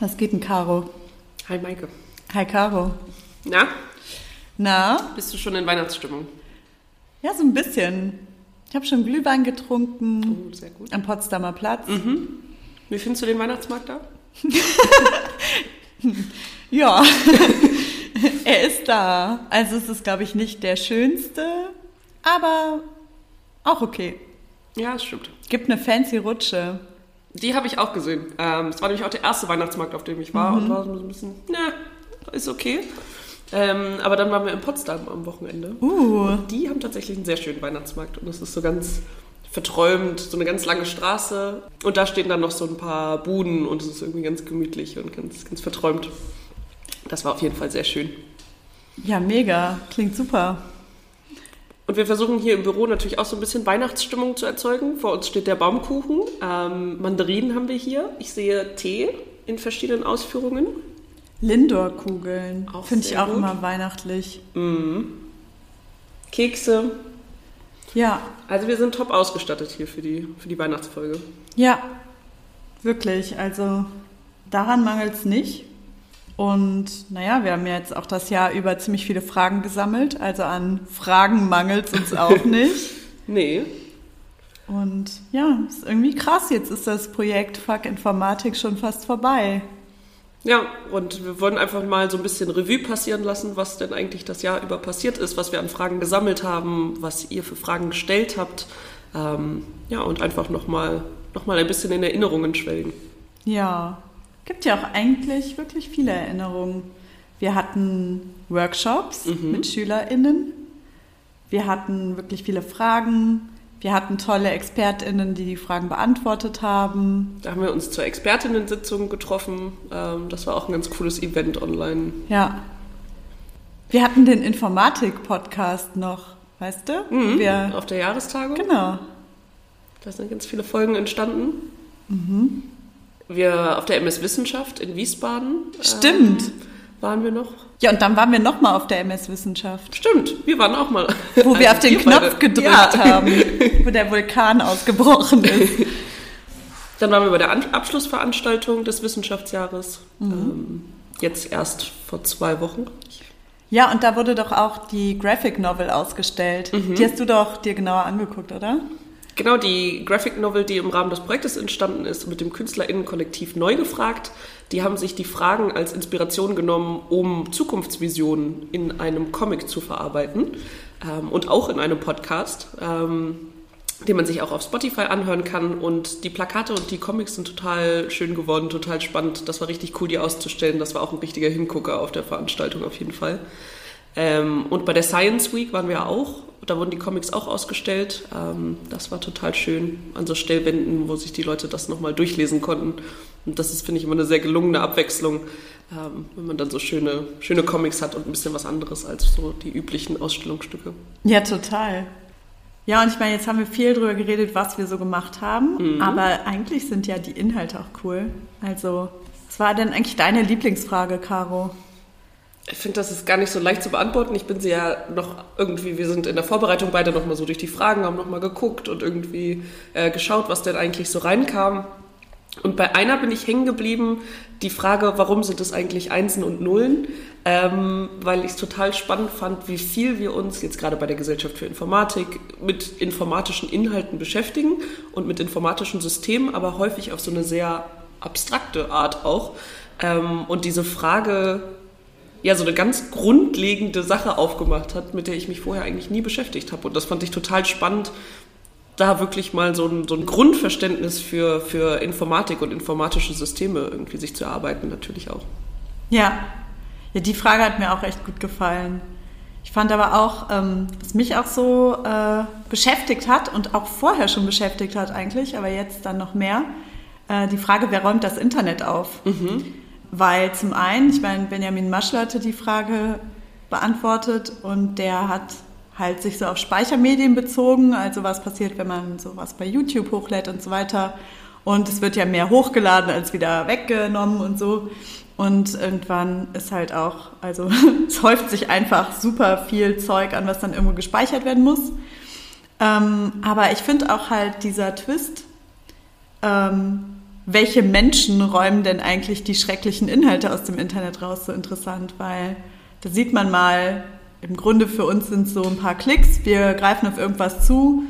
Was geht denn, Caro? Hi Maike. Hi, Caro. Na, Na? bist du schon in Weihnachtsstimmung? Ja, so ein bisschen. Ich habe schon Glühwein getrunken Oh, sehr gut. am Potsdamer Platz. Wie findest du den Weihnachtsmarkt da? Ja, er ist da. Also es ist, glaube ich, nicht der schönste, aber auch okay. Ja, das stimmt. Gibt eine fancy Rutsche. Die habe ich auch gesehen. Ähm, Es war nämlich auch der erste Weihnachtsmarkt, auf dem ich war und war so ein bisschen, na, ist okay. Ähm, aber dann waren wir in Potsdam am Wochenende. Uh, Und die haben tatsächlich einen sehr schönen Weihnachtsmarkt und es ist so ganz verträumt, so eine ganz lange Straße und da stehen dann noch so ein paar Buden und es ist irgendwie ganz gemütlich und ganz, ganz verträumt. Das war auf jeden Fall sehr schön. ja, mega. Klingt super. Und wir versuchen hier im Büro natürlich auch so ein bisschen Weihnachtsstimmung zu erzeugen. Vor uns steht der Baumkuchen. Ähm, Mandarinen haben wir hier. Ich sehe Tee in verschiedenen Ausführungen. Lindor-Kugeln. Finde ich auch gut. immer weihnachtlich. Kekse. Ja, Also wir sind top ausgestattet hier für die, für die Weihnachtsfolge. ja. Wirklich. Also daran mangelt es nicht. Und naja, wir haben ja jetzt auch das Jahr über ziemlich viele Fragen gesammelt. Also an Fragen mangelt es uns auch nicht. Nee, Und ja, ist irgendwie krass. Jetzt ist das Projekt Fuck Informatik schon fast vorbei. Ja, und wir wollen einfach mal so ein bisschen Revue passieren lassen, was denn eigentlich das Jahr über passiert ist, was wir an Fragen gesammelt haben, was ihr für Fragen gestellt habt. Ähm, ja, und einfach nochmal noch mal ein bisschen in Erinnerungen schwelgen. Ja, gibt ja auch eigentlich wirklich viele Erinnerungen. Wir hatten Workshops mit SchülerInnen. Wir hatten wirklich viele Fragen. Wir hatten tolle ExpertInnen, die die Fragen beantwortet haben. Da haben wir uns zur Expertinnen-Sitzung getroffen. Ähm, das war auch ein ganz cooles Event online. Ja. Wir hatten den Informatik-Podcast noch, weißt du? Mhm. Wir, Auf der Jahrestagung. genau. Da sind ganz viele Folgen entstanden. Wir auf der MS Wissenschaft in Wiesbaden. Stimmt. Ähm, waren wir noch? Ja, und dann waren wir nochmal auf der MS Wissenschaft, Stimmt, wir waren auch mal. wo wir auf den Knopf beide. gedrückt Ja. haben, wo der Vulkan ausgebrochen ist. Dann waren wir bei der An Abschlussveranstaltung des Wissenschaftsjahres. Mhm. Ähm, jetzt erst vor zwei Wochen. Ja, und da wurde doch auch die Graphic Novel ausgestellt. Die hast du doch dir genauer angeguckt, oder? Genau, die Graphic Novel, die im Rahmen des Projektes entstanden ist, mit dem KünstlerInnenkollektiv neu gefragt. Die haben sich die Fragen als Inspiration genommen, um Zukunftsvisionen in einem Comic zu verarbeiten ähm, und auch in einem Podcast, ähm, den man sich auch auf Spotify anhören kann. Und die Plakate und die Comics sind total schön geworden, total spannend. Das war richtig cool, die auszustellen. Das war auch ein richtiger Hingucker auf der Veranstaltung auf jeden Fall. Ähm, und bei der Science Week waren wir auch. Da wurden die Comics auch ausgestellt. Ähm, das war total schön an so Stellwänden, wo sich die Leute das nochmal durchlesen konnten. Und das ist, finde ich, immer eine sehr gelungene Abwechslung, ähm, wenn man dann so schöne, schöne Comics hat und ein bisschen was anderes als so die üblichen Ausstellungsstücke. Ja, total. Ja, und ich meine, jetzt haben wir viel drüber geredet, was wir so gemacht haben, aber eigentlich sind ja die Inhalte auch cool. Also, was war denn eigentlich deine Lieblingsfrage, Caro? Ich finde, das ist gar nicht so leicht zu beantworten. Ich bin sie ja noch irgendwie, wir sind in der Vorbereitung beide nochmal so durch die Fragen, haben nochmal geguckt und irgendwie äh, geschaut, was denn eigentlich so reinkam. Und bei einer bin ich hängen geblieben, die Frage, warum sind es eigentlich Einsen und Nullen? Ähm, weil ich es total spannend fand, wie viel wir uns jetzt gerade bei der Gesellschaft für Informatik mit informatischen Inhalten beschäftigen und mit informatischen Systemen, aber häufig auf so eine sehr abstrakte Art auch. Ähm, und diese Frage, ja, so eine ganz grundlegende Sache aufgemacht hat, mit der ich mich vorher eigentlich nie beschäftigt habe. Und das fand ich total spannend, da wirklich mal so ein, so ein Grundverständnis für, für Informatik und informatische Systeme irgendwie sich zu erarbeiten, natürlich auch. Ja. ja, die Frage hat mir auch echt gut gefallen. Ich fand aber auch, ähm, was mich auch so äh, beschäftigt hat und auch vorher schon beschäftigt hat eigentlich, aber jetzt dann noch mehr, äh, die Frage, wer räumt das Internet auf? Weil zum einen, ich meine, Benjamin Maschel hatte die Frage beantwortet und der hat halt sich so auf Speichermedien bezogen, also was passiert, wenn man sowas bei YouTube hochlädt und so weiter. Und es wird ja mehr hochgeladen als wieder weggenommen und so. Und irgendwann ist halt auch, also es häuft sich einfach super viel Zeug an, was dann irgendwo gespeichert werden muss. Ähm, aber ich finde auch halt dieser Twist, ähm, welche Menschen räumen denn eigentlich die schrecklichen Inhalte aus dem Internet raus, so interessant, weil da sieht man mal, im Grunde für uns sind so ein paar Klicks, wir greifen auf irgendwas zu,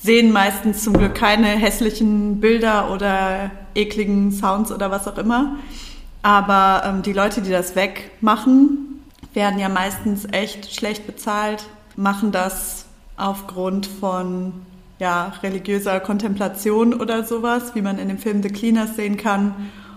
sehen meistens zum Glück keine hässlichen Bilder oder ekligen Sounds oder was auch immer. Aber ähm, die Leute, die das wegmachen, werden ja meistens echt schlecht bezahlt, machen das aufgrund von ja, religiöser Kontemplation oder sowas, wie man in dem Film The Cleaners sehen kann.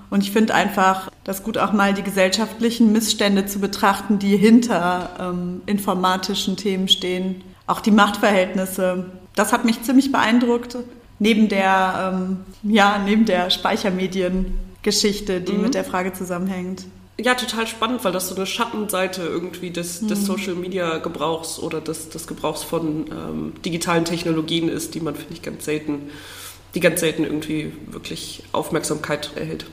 Und ich finde einfach, das gut auch mal die gesellschaftlichen Missstände zu betrachten, die hinter ähm, informatischen Themen stehen. Auch die Machtverhältnisse. Das hat mich ziemlich beeindruckt. Neben der, ähm, ja, neben der Speichermediengeschichte, die mhm. mit der Frage zusammenhängt. Ja, total spannend, weil das so eine Schattenseite irgendwie des, des mhm. Social Media Gebrauchs oder des, des Gebrauchs von ähm, digitalen Technologien ist, die man, finde ich, ganz selten, die ganz selten irgendwie wirklich Aufmerksamkeit erhält.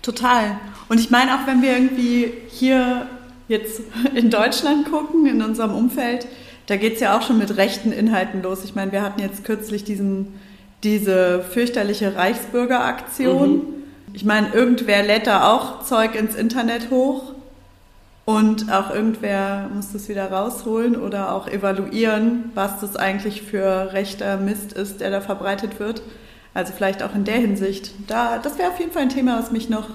Total. Und ich meine, auch wenn wir irgendwie hier jetzt in Deutschland gucken, in unserem Umfeld, da geht es ja auch schon mit rechten Inhalten los. Ich meine, wir hatten jetzt kürzlich diesen, diese fürchterliche Reichsbürgeraktion. Mhm ich meine, irgendwer lädt da auch Zeug ins Internet hoch und auch irgendwer muss das wieder rausholen oder auch evaluieren, was das eigentlich für rechter Mist ist, der da verbreitet wird. Also vielleicht auch in der Hinsicht. Da, das wäre auf jeden Fall ein Thema, was mich noch,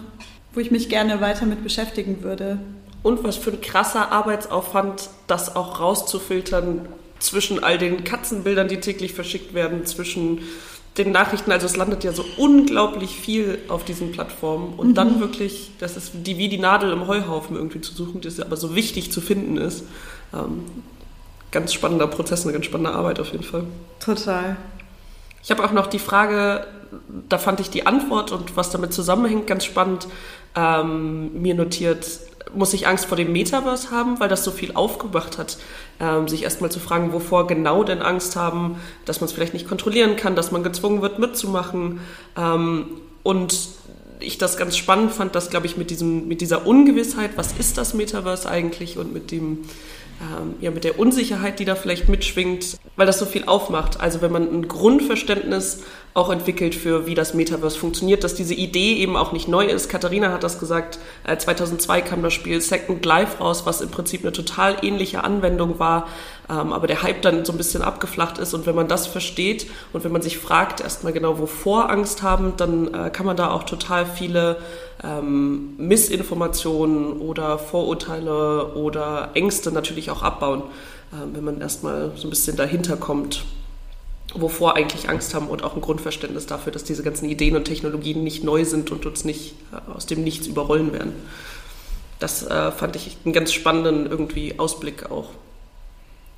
wo ich mich gerne weiter mit beschäftigen würde. Und was für ein krasser Arbeitsaufwand, das auch rauszufiltern zwischen all den Katzenbildern, die täglich verschickt werden, zwischen den Nachrichten, also es landet ja so unglaublich viel auf diesen Plattformen und mhm. dann wirklich, das ist die, wie die Nadel im Heuhaufen irgendwie zu suchen, das aber so wichtig zu finden ist. Ähm, ganz spannender Prozess, eine ganz spannende Arbeit auf jeden Fall. Total. Ich habe auch noch die Frage, da fand ich die Antwort und was damit zusammenhängt ganz spannend, ähm, mir notiert, muss ich Angst vor dem Metaverse haben, weil das so viel aufgebracht hat, ähm, sich erstmal zu fragen, wovor genau denn Angst haben, dass man es vielleicht nicht kontrollieren kann, dass man gezwungen wird mitzumachen. Ähm, und ich das ganz spannend fand, dass, glaube ich, mit, diesem, mit dieser Ungewissheit, was ist das Metaverse eigentlich und mit dem ähm, ja, mit der Unsicherheit, die da vielleicht mitschwingt, weil das so viel aufmacht. Also wenn man ein Grundverständnis auch entwickelt für, wie das Metaverse funktioniert, dass diese Idee eben auch nicht neu ist. Katharina hat das gesagt, 2002 äh, kam das Spiel Second Life raus, was im Prinzip eine total ähnliche Anwendung war, ähm, aber der Hype dann so ein bisschen abgeflacht ist. Und wenn man das versteht und wenn man sich fragt erstmal genau, wovor Angst haben, dann äh, kann man da auch total viele ähm, Missinformationen oder Vorurteile oder Ängste natürlich auch abbauen, äh, wenn man erstmal so ein bisschen dahinter kommt wovor eigentlich Angst haben und auch ein Grundverständnis dafür, dass diese ganzen Ideen und Technologien nicht neu sind und uns nicht äh, aus dem Nichts überrollen werden. Das äh, fand ich einen ganz spannenden irgendwie Ausblick auch.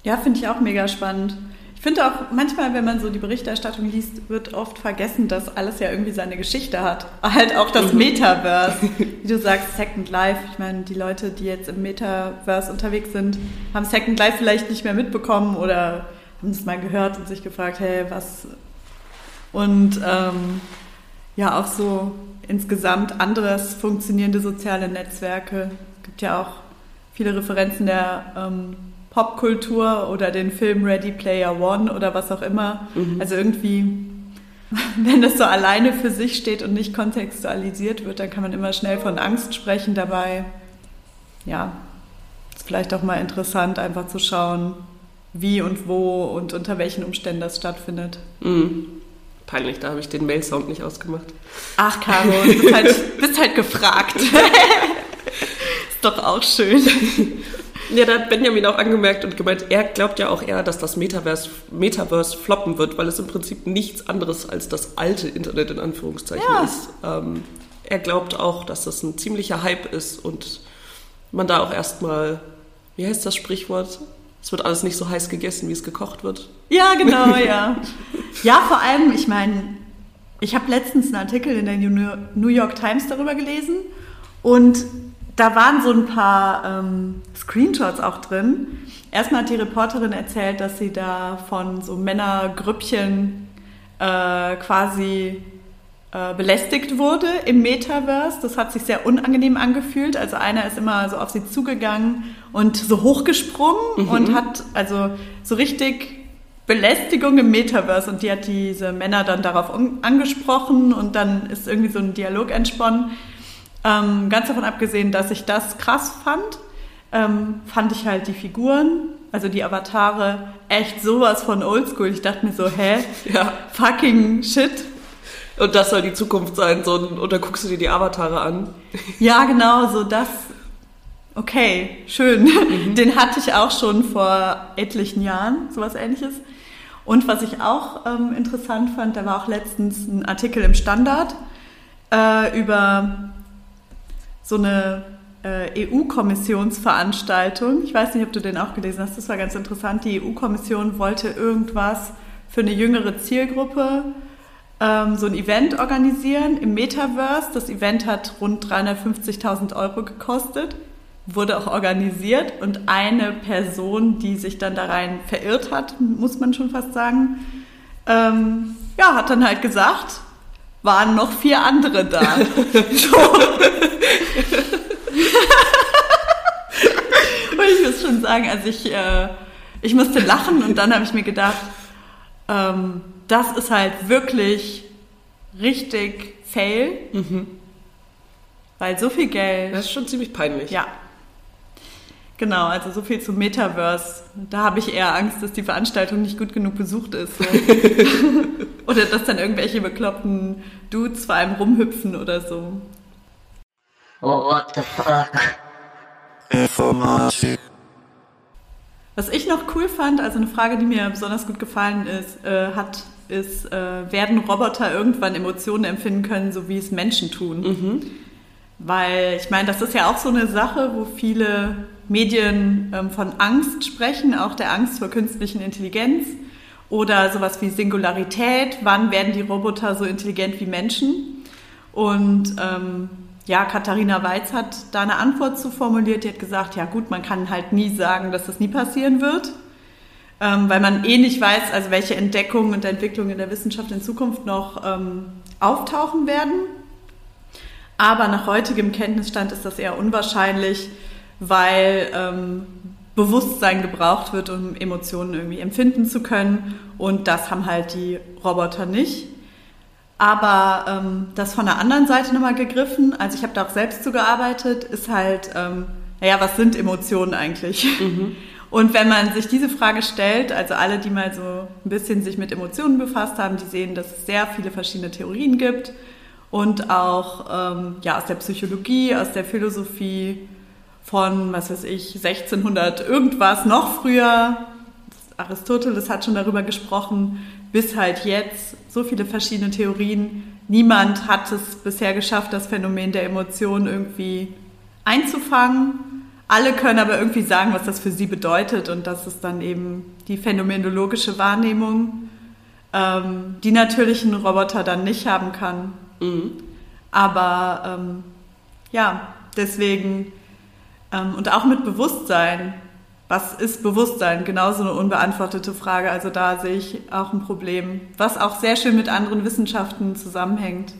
Ja, finde ich auch mega spannend. Ich finde auch manchmal, wenn man so die Berichterstattung liest, wird oft vergessen, dass alles ja irgendwie seine Geschichte hat. Halt auch das mhm. Metaverse. Wie du sagst, Second Life. Ich meine, die Leute, die jetzt im Metaverse unterwegs sind, haben Second Life vielleicht nicht mehr mitbekommen oder haben es mal gehört und sich gefragt, hey, was. Und ähm, ja, auch so insgesamt anderes funktionierende soziale Netzwerke. Es gibt ja auch viele Referenzen der ähm, Popkultur oder den Film Ready Player One oder was auch immer. Mhm. Also irgendwie, wenn das so alleine für sich steht und nicht kontextualisiert wird, dann kann man immer schnell von Angst sprechen dabei. Ja, ist vielleicht auch mal interessant, einfach zu schauen, wie und wo und unter welchen Umständen das stattfindet. Mhm. Peinlich, da habe ich den Mail-Sound nicht ausgemacht. Ach, Caro, du bist halt, bist halt gefragt. ist doch auch schön. Ja, da hat Benjamin auch angemerkt und gemeint, er glaubt ja auch eher, dass das Metaverse, Metaverse floppen wird, weil es im Prinzip nichts anderes als das alte Internet in Anführungszeichen ja. ist. Ähm, er glaubt auch, dass das ein ziemlicher Hype ist und man da auch erstmal, wie heißt das Sprichwort? Es wird alles nicht so heiß gegessen, wie es gekocht wird. Ja, genau, ja. Ja, vor allem, ich meine, ich habe letztens einen Artikel in der New York Times darüber gelesen und da waren so ein paar ähm, Screenshots auch drin. Erstmal hat die Reporterin erzählt, dass sie da von so Männergrüppchen äh, quasi äh, belästigt wurde im Metaverse. Das hat sich sehr unangenehm angefühlt. Also einer ist immer so auf sie zugegangen und so hochgesprungen mhm. und hat also so richtig Belästigung im Metaverse und die hat diese Männer dann darauf angesprochen und dann ist irgendwie so ein Dialog entsponnen. Ähm, ganz davon abgesehen, dass ich das krass fand, ähm, fand ich halt die Figuren, also die Avatare, echt sowas von oldschool. Ich dachte mir so, hä? Ja. Fucking shit. Und das soll die Zukunft sein, so, und da guckst du dir die Avatare an. Ja, genau, so das. Okay, schön. Mhm. Den hatte ich auch schon vor etlichen Jahren, sowas ähnliches. Und was ich auch ähm, interessant fand, da war auch letztens ein Artikel im Standard äh, über so eine äh, EU-Kommissionsveranstaltung. Ich weiß nicht, ob du den auch gelesen hast. Das war ganz interessant. Die EU-Kommission wollte irgendwas für eine jüngere Zielgruppe, ähm, so ein Event organisieren im Metaverse. Das Event hat rund 350.000 Euro gekostet, wurde auch organisiert und eine Person, die sich dann da rein verirrt hat, muss man schon fast sagen, ähm, ja, hat dann halt gesagt, waren noch vier andere da. so. und ich muss schon sagen, also ich, äh, ich musste lachen und dann habe ich mir gedacht, ähm, das ist halt wirklich richtig fail. Mhm. Weil so viel Geld. Das ist schon ziemlich peinlich. Ja. Genau, also so viel zum Metaverse. Da habe ich eher Angst, dass die Veranstaltung nicht gut genug besucht ist. So. oder dass dann irgendwelche bekloppten Dudes vor einem rumhüpfen oder so. Oh, what the fuck? Informatik. Was ich noch cool fand, also eine Frage, die mir besonders gut gefallen ist, äh, hat, ist, äh, werden Roboter irgendwann Emotionen empfinden können, so wie es Menschen tun? Mhm. Weil ich meine, das ist ja auch so eine Sache, wo viele Medien ähm, von Angst sprechen, auch der Angst vor künstlichen Intelligenz oder sowas wie Singularität. Wann werden die Roboter so intelligent wie Menschen? Und ähm, ja, Katharina Weiz hat da eine Antwort zu formuliert. Die hat gesagt, ja gut, man kann halt nie sagen, dass das nie passieren wird, ähm, weil man eh nicht weiß, also welche Entdeckungen und Entwicklungen in der Wissenschaft in Zukunft noch ähm, auftauchen werden. Aber nach heutigem Kenntnisstand ist das eher unwahrscheinlich, weil ähm, Bewusstsein gebraucht wird, um Emotionen irgendwie empfinden zu können. Und das haben halt die Roboter nicht. Aber ähm, das von der anderen Seite nochmal gegriffen, also ich habe da auch selbst zugearbeitet, ist halt, ähm, naja, was sind Emotionen eigentlich? Mhm. Und wenn man sich diese Frage stellt, also alle, die mal so ein bisschen sich mit Emotionen befasst haben, die sehen, dass es sehr viele verschiedene Theorien gibt und auch ähm, ja, aus der Psychologie, aus der Philosophie von, was weiß ich, 1600 irgendwas, noch früher. Aristoteles hat schon darüber gesprochen, bis halt jetzt so viele verschiedene Theorien. Niemand hat es bisher geschafft, das Phänomen der Emotionen irgendwie einzufangen. Alle können aber irgendwie sagen, was das für sie bedeutet und das ist dann eben die phänomenologische Wahrnehmung, ähm, die natürlich ein Roboter dann nicht haben kann. Mhm. Aber ähm, ja, deswegen ähm, und auch mit Bewusstsein was ist Bewusstsein? Genauso eine unbeantwortete Frage. Also da sehe ich auch ein Problem, was auch sehr schön mit anderen Wissenschaften zusammenhängt.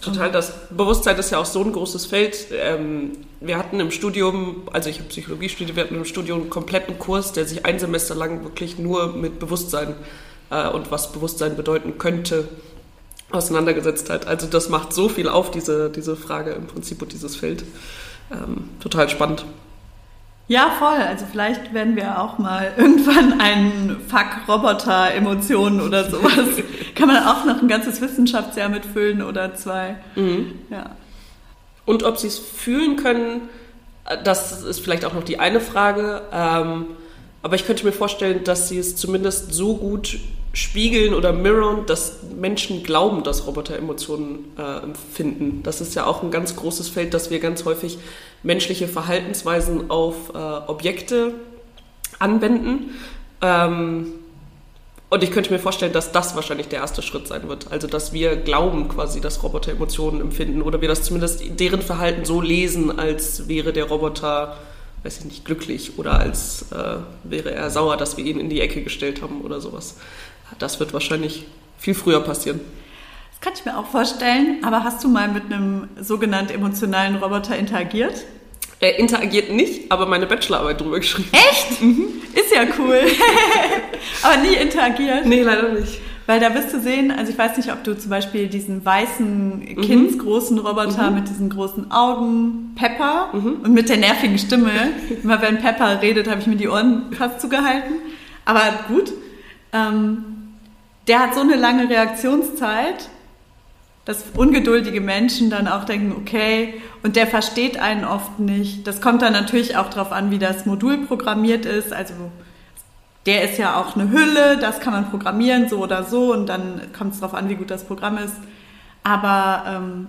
Total, das Bewusstsein ist ja auch so ein großes Feld. Ähm, wir hatten im Studium, also ich habe Psychologie studiert, wir hatten im Studium einen kompletten Kurs, der sich ein Semester lang wirklich nur mit Bewusstsein äh, und was Bewusstsein bedeuten könnte auseinandergesetzt hat. Also das macht so viel auf, diese, diese Frage im Prinzip und dieses Feld. Ähm, total spannend. Ja, voll. Also vielleicht werden wir auch mal irgendwann einen Fuck Roboter Emotionen oder sowas. Kann man auch noch ein ganzes Wissenschaftsjahr mitfüllen oder zwei. Mhm. Ja. Und ob sie es fühlen können, das ist vielleicht auch noch die eine Frage. Ähm, aber ich könnte mir vorstellen, dass sie es zumindest so gut spiegeln oder mirrorn, dass Menschen glauben, dass Roboter Emotionen äh, empfinden. Das ist ja auch ein ganz großes Feld, dass wir ganz häufig menschliche Verhaltensweisen auf äh, Objekte anwenden. Ähm, Und ich könnte mir vorstellen, dass das wahrscheinlich der erste Schritt sein wird. Also, dass wir glauben quasi, dass Roboter Emotionen empfinden oder wir das zumindest deren Verhalten so lesen, als wäre der Roboter, weiß ich nicht, glücklich oder als äh, wäre er sauer, dass wir ihn in die Ecke gestellt haben oder sowas. Das wird wahrscheinlich viel früher passieren. Das kann ich mir auch vorstellen. Aber hast du mal mit einem sogenannten emotionalen Roboter interagiert? Er interagiert nicht, aber meine Bachelorarbeit drüber geschrieben. Echt? Mhm. Ist ja cool. aber nie interagiert? Nee, leider nicht. Weil da wirst du sehen, also ich weiß nicht, ob du zum Beispiel diesen weißen, mhm. kindsgroßen Roboter mhm. mit diesen großen Augen, Pepper mhm. und mit der nervigen Stimme. Immer wenn Pepper redet, habe ich mir die Ohren fast zugehalten. Aber gut. Ähm, der hat so eine lange Reaktionszeit dass ungeduldige Menschen dann auch denken, okay, und der versteht einen oft nicht. Das kommt dann natürlich auch darauf an, wie das Modul programmiert ist. Also der ist ja auch eine Hülle, das kann man programmieren, so oder so, und dann kommt es darauf an, wie gut das Programm ist. Aber ähm,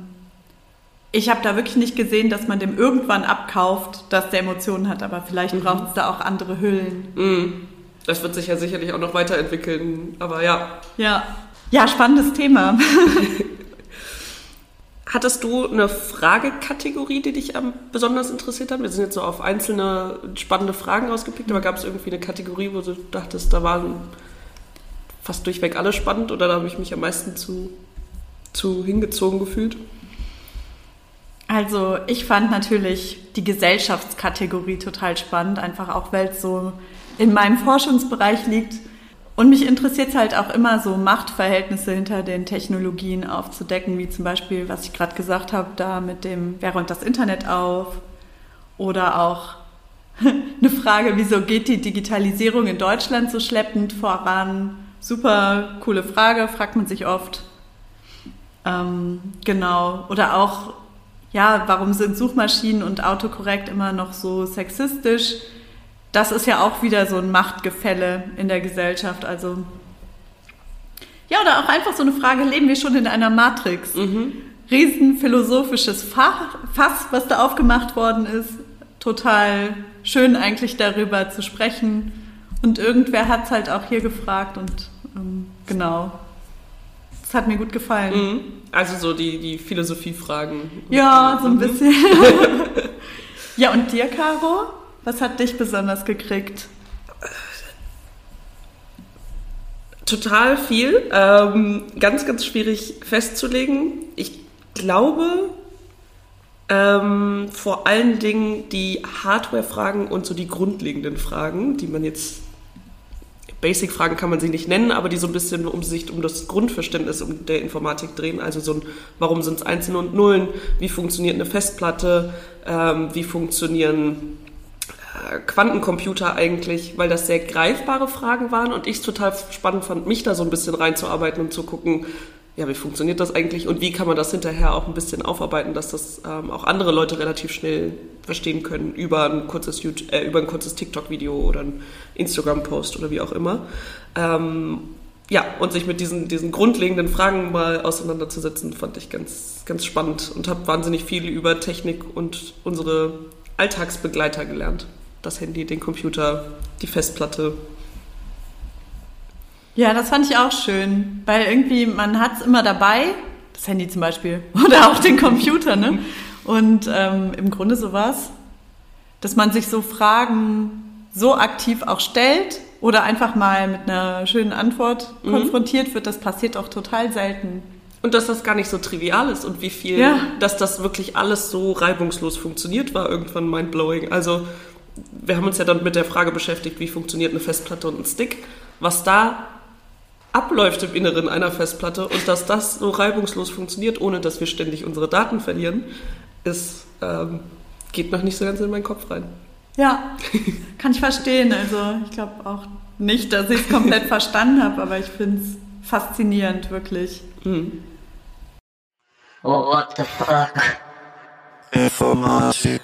ich habe da wirklich nicht gesehen, dass man dem irgendwann abkauft, dass der Emotionen hat, aber vielleicht mhm. braucht es da auch andere Hüllen. Mhm. Das wird sich ja sicherlich auch noch weiterentwickeln, aber ja. Ja, ja spannendes Thema. Hattest du eine Fragekategorie, die dich besonders interessiert hat? Wir sind jetzt so auf einzelne spannende Fragen ausgepickt, aber gab es irgendwie eine Kategorie, wo du dachtest, da waren fast durchweg alle spannend oder da habe ich mich am meisten zu, zu hingezogen gefühlt? Also ich fand natürlich die Gesellschaftskategorie total spannend, einfach auch weil es so in meinem Forschungsbereich liegt und mich interessiert es halt auch immer so Machtverhältnisse hinter den Technologien aufzudecken, wie zum Beispiel, was ich gerade gesagt habe, da mit dem, wer räumt das Internet auf? Oder auch eine Frage, wieso geht die Digitalisierung in Deutschland so schleppend voran? Super coole Frage, fragt man sich oft. Ähm, genau. Oder auch, ja, warum sind Suchmaschinen und Autokorrekt immer noch so sexistisch? Das ist ja auch wieder so ein Machtgefälle in der Gesellschaft. Also ja, oder auch einfach so eine Frage, leben wir schon in einer Matrix? Mhm. Riesen philosophisches Fass, was da aufgemacht worden ist. Total schön eigentlich darüber zu sprechen. Und irgendwer hat es halt auch hier gefragt und ähm, genau. Das hat mir gut gefallen. Mhm. Also so die, die Philosophiefragen. Ja, so ein mhm. bisschen. ja, und dir, Caro? Was hat dich besonders gekriegt? Total viel. Ähm, ganz, ganz schwierig festzulegen. Ich glaube, ähm, vor allen Dingen die Hardware-Fragen und so die grundlegenden Fragen, die man jetzt Basic-Fragen kann man sie nicht nennen, aber die so ein bisschen um sich um das Grundverständnis um der Informatik drehen. Also so ein, warum sind es Einzelne und Nullen? Wie funktioniert eine Festplatte? Ähm, wie funktionieren Quantencomputer eigentlich, weil das sehr greifbare Fragen waren und ich es total spannend fand, mich da so ein bisschen reinzuarbeiten und zu gucken, ja, wie funktioniert das eigentlich und wie kann man das hinterher auch ein bisschen aufarbeiten, dass das ähm, auch andere Leute relativ schnell verstehen können über ein kurzes, äh, kurzes TikTok-Video oder ein Instagram-Post oder wie auch immer. Ähm, ja, und sich mit diesen, diesen grundlegenden Fragen mal auseinanderzusetzen, fand ich ganz, ganz spannend und habe wahnsinnig viel über Technik und unsere Alltagsbegleiter gelernt das Handy, den Computer, die Festplatte. Ja, das fand ich auch schön, weil irgendwie man hat es immer dabei, das Handy zum Beispiel oder auch den Computer, ne? Und ähm, im Grunde sowas, dass man sich so Fragen so aktiv auch stellt oder einfach mal mit einer schönen Antwort mhm. konfrontiert wird, das passiert auch total selten. Und dass das gar nicht so trivial ist und wie viel, ja. dass das wirklich alles so reibungslos funktioniert, war irgendwann mindblowing. Also wir haben uns ja dann mit der Frage beschäftigt, wie funktioniert eine Festplatte und ein Stick, was da abläuft im Inneren einer Festplatte und dass das so reibungslos funktioniert, ohne dass wir ständig unsere Daten verlieren, ist, ähm, geht noch nicht so ganz in meinen Kopf rein. Ja, kann ich verstehen. Also ich glaube auch nicht, dass ich es komplett verstanden habe, aber ich finde es faszinierend, wirklich. Mhm. Oh, what the fuck? Informatik.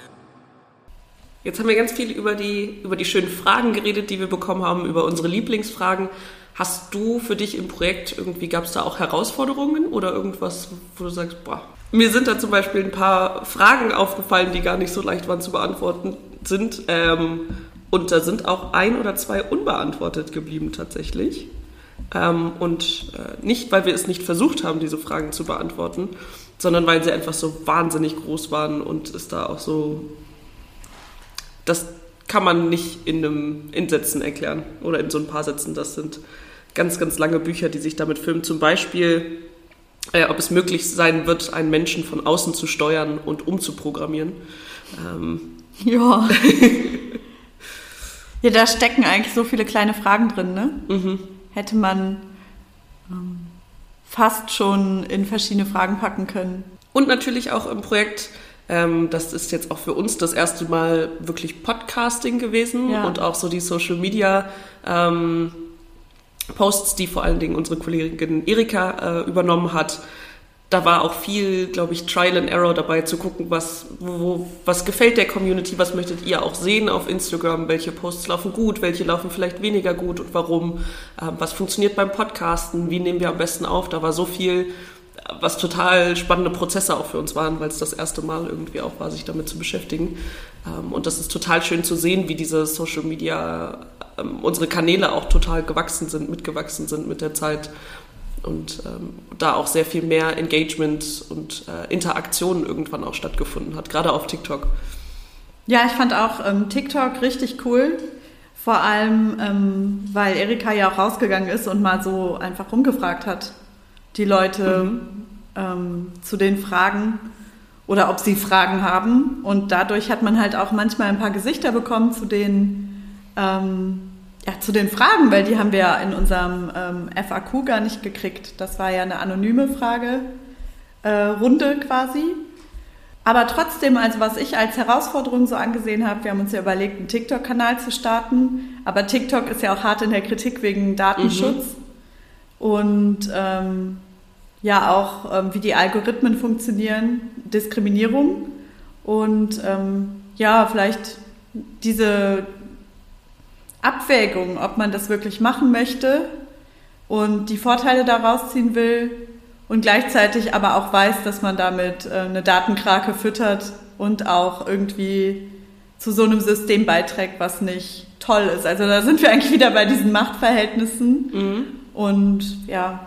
Jetzt haben wir ganz viel über die, über die schönen Fragen geredet, die wir bekommen haben, über unsere Lieblingsfragen. Hast du für dich im Projekt irgendwie, gab es da auch Herausforderungen oder irgendwas, wo du sagst, boah, mir sind da zum Beispiel ein paar Fragen aufgefallen, die gar nicht so leicht waren zu beantworten sind. Ähm, und da sind auch ein oder zwei unbeantwortet geblieben tatsächlich. Ähm, und äh, nicht, weil wir es nicht versucht haben, diese Fragen zu beantworten, sondern weil sie einfach so wahnsinnig groß waren und es da auch so. Das kann man nicht in, einem, in Sätzen erklären oder in so ein paar Sätzen. Das sind ganz, ganz lange Bücher, die sich damit filmen. Zum Beispiel, äh, ob es möglich sein wird, einen Menschen von außen zu steuern und umzuprogrammieren. Ähm, Ja. ja, da stecken eigentlich so viele kleine Fragen drin, ne? mhm. Hätte man ähm, fast schon in verschiedene Fragen packen können. Und natürlich auch im Projekt, ähm, das ist jetzt auch für uns das erste Mal wirklich Podcasting gewesen Ja. und auch so die Social Media ähm, Posts, die vor allen Dingen unsere Kollegin Erika äh, übernommen hat. Da war auch viel, glaube ich, Trial and Error dabei zu gucken, was, wo, was gefällt der Community, was möchtet ihr auch sehen auf Instagram, welche Posts laufen gut, welche laufen vielleicht weniger gut und warum, ähm, was funktioniert beim Podcasten, wie nehmen wir am besten auf. Da war so viel, was total spannende Prozesse auch für uns waren, weil es das erste Mal irgendwie auch war, sich damit zu beschäftigen. Ähm, und das ist total schön zu sehen, wie diese Social Media, ähm, unsere Kanäle auch total gewachsen sind, mitgewachsen sind mit der Zeit. Und ähm, da auch sehr viel mehr Engagement und äh, Interaktion irgendwann auch stattgefunden hat, gerade auf TikTok. Ja, ich fand auch TikTok richtig cool. Vor allem, weil Erika ja auch rausgegangen ist und mal so einfach rumgefragt hat, die Leute ähm, zu den Fragen oder ob sie Fragen haben. Und dadurch hat man halt auch manchmal ein paar Gesichter bekommen zu den, ähm, ja, zu den Fragen, weil die haben wir ja in unserem ähm, FAQ gar nicht gekriegt. Das war ja eine anonyme Frage, äh, Runde quasi. Aber trotzdem, also was ich als Herausforderung so angesehen habe, wir haben uns ja überlegt, einen TikTok-Kanal zu starten. Aber TikTok ist ja auch hart in der Kritik wegen Datenschutz und ähm, ja auch, ähm, wie die Algorithmen funktionieren, Diskriminierung und ähm, ja, vielleicht diese Abwägung, ob man das wirklich machen möchte und die Vorteile daraus ziehen will und gleichzeitig aber auch weiß, dass man damit äh, eine Datenkrake füttert und auch irgendwie zu so einem System beiträgt, was nicht toll ist. Also da sind wir eigentlich wieder bei diesen Machtverhältnissen Mhm. und ja,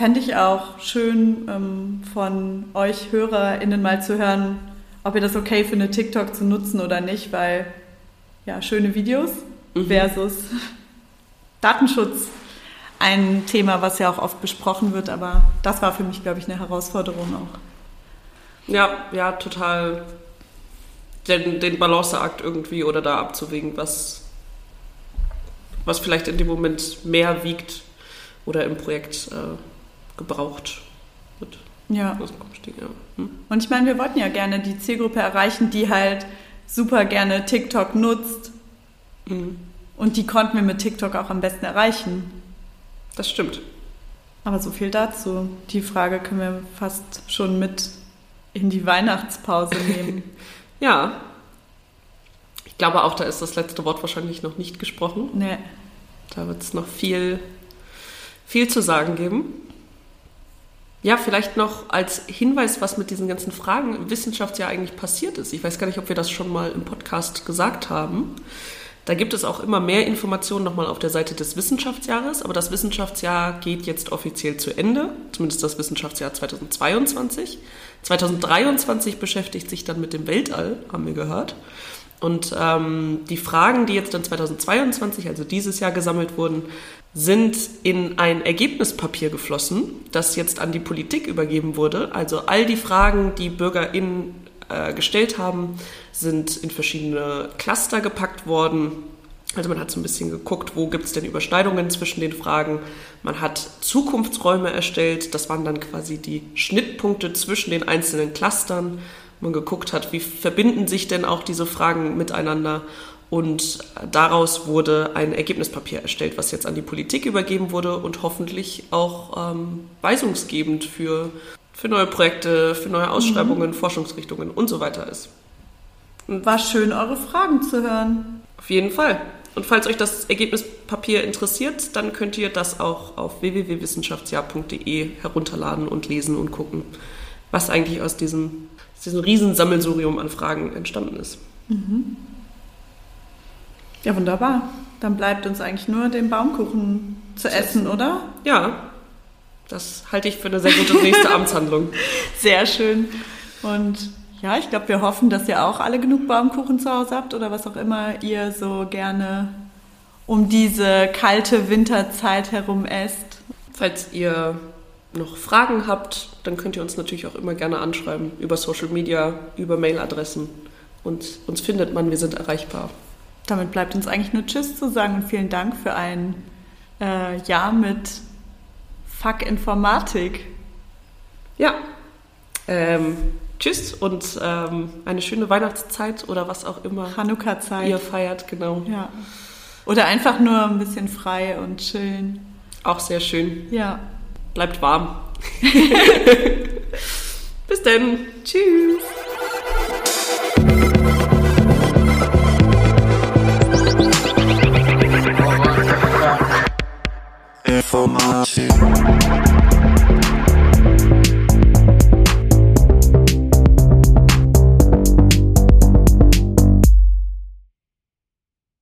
fände ich auch schön ähm, von euch HörerInnen mal zu hören, ob ihr das okay findet, TikTok zu nutzen oder nicht, weil ja, schöne Videos Mhm. versus Datenschutz ein Thema, was ja auch oft besprochen wird, aber das war für mich, glaube ich, eine Herausforderung auch. Ja, ja, total den, den Balanceakt irgendwie oder da abzuwägen, was, was vielleicht in dem Moment mehr wiegt oder im Projekt äh, gebraucht wird. Ja. Ja. Hm? Und ich meine, wir wollten ja gerne die Zielgruppe erreichen, die halt super gerne TikTok nutzt. Mhm. Und die konnten wir mit TikTok auch am besten erreichen. Das stimmt. Aber so viel dazu. Die Frage können wir fast schon mit in die Weihnachtspause nehmen. Ja. Ich glaube auch, da ist das letzte Wort wahrscheinlich noch nicht gesprochen. nee. Da wird es noch viel, viel zu sagen geben. Ja, vielleicht noch als Hinweis, was mit diesen ganzen Fragen im Wissenschaftsjahr eigentlich passiert ist. Ich weiß gar nicht, ob wir das schon mal im Podcast gesagt haben. Da gibt es auch immer mehr Informationen nochmal auf der Seite des Wissenschaftsjahres, aber das Wissenschaftsjahr geht jetzt offiziell zu Ende, zumindest das Wissenschaftsjahr 2022. 2023 beschäftigt sich dann mit dem Weltall, haben wir gehört. Und ähm, die Fragen, die jetzt dann 2022, also dieses Jahr gesammelt wurden, sind in ein Ergebnispapier geflossen, das jetzt an die Politik übergeben wurde. Also all die Fragen, die BürgerInnen äh, gestellt haben, sind in verschiedene Cluster gepackt worden. Also man hat so ein bisschen geguckt, wo gibt es denn Überschneidungen zwischen den Fragen. Man hat Zukunftsräume erstellt, das waren dann quasi die Schnittpunkte zwischen den einzelnen Clustern. Man geguckt hat, wie verbinden sich denn auch diese Fragen miteinander. Und daraus wurde ein Ergebnispapier erstellt, was jetzt an die Politik übergeben wurde und hoffentlich auch ähm, weisungsgebend für, für neue Projekte, für neue Ausschreibungen, Forschungsrichtungen und so weiter ist. War schön, eure Fragen zu hören. Auf jeden Fall. Und falls euch das Ergebnispapier interessiert, dann könnt ihr das auch auf www.wissenschaftsjahr.de herunterladen und lesen und gucken, was eigentlich aus diesem, aus diesem Riesensammelsurium an Fragen entstanden ist. Ja, wunderbar. Dann bleibt uns eigentlich nur den Baumkuchen zu essen, oder? Ja, das halte ich für eine sehr gute nächste Amtshandlung. Sehr schön. Und ja, ich glaube, wir hoffen, dass ihr auch alle genug Baumkuchen zu Hause habt oder was auch immer ihr so gerne um diese kalte Winterzeit herum esst. Falls ihr noch Fragen habt, dann könnt ihr uns natürlich auch immer gerne anschreiben über Social Media, über Mailadressen. Und uns findet man, wir sind erreichbar. Damit bleibt uns eigentlich nur Tschüss zu sagen und vielen Dank für ein äh, Jahr mit Fuck Informatik. Ja, ähm, tschüss und ähm, eine schöne Weihnachtszeit oder was auch immer Chanukka-Zeit. ihr feiert, genau. Ja. Oder einfach nur ein bisschen frei und chillen. Auch sehr schön. Ja. Bleibt warm. Bis dann. Tschüss. Informatik.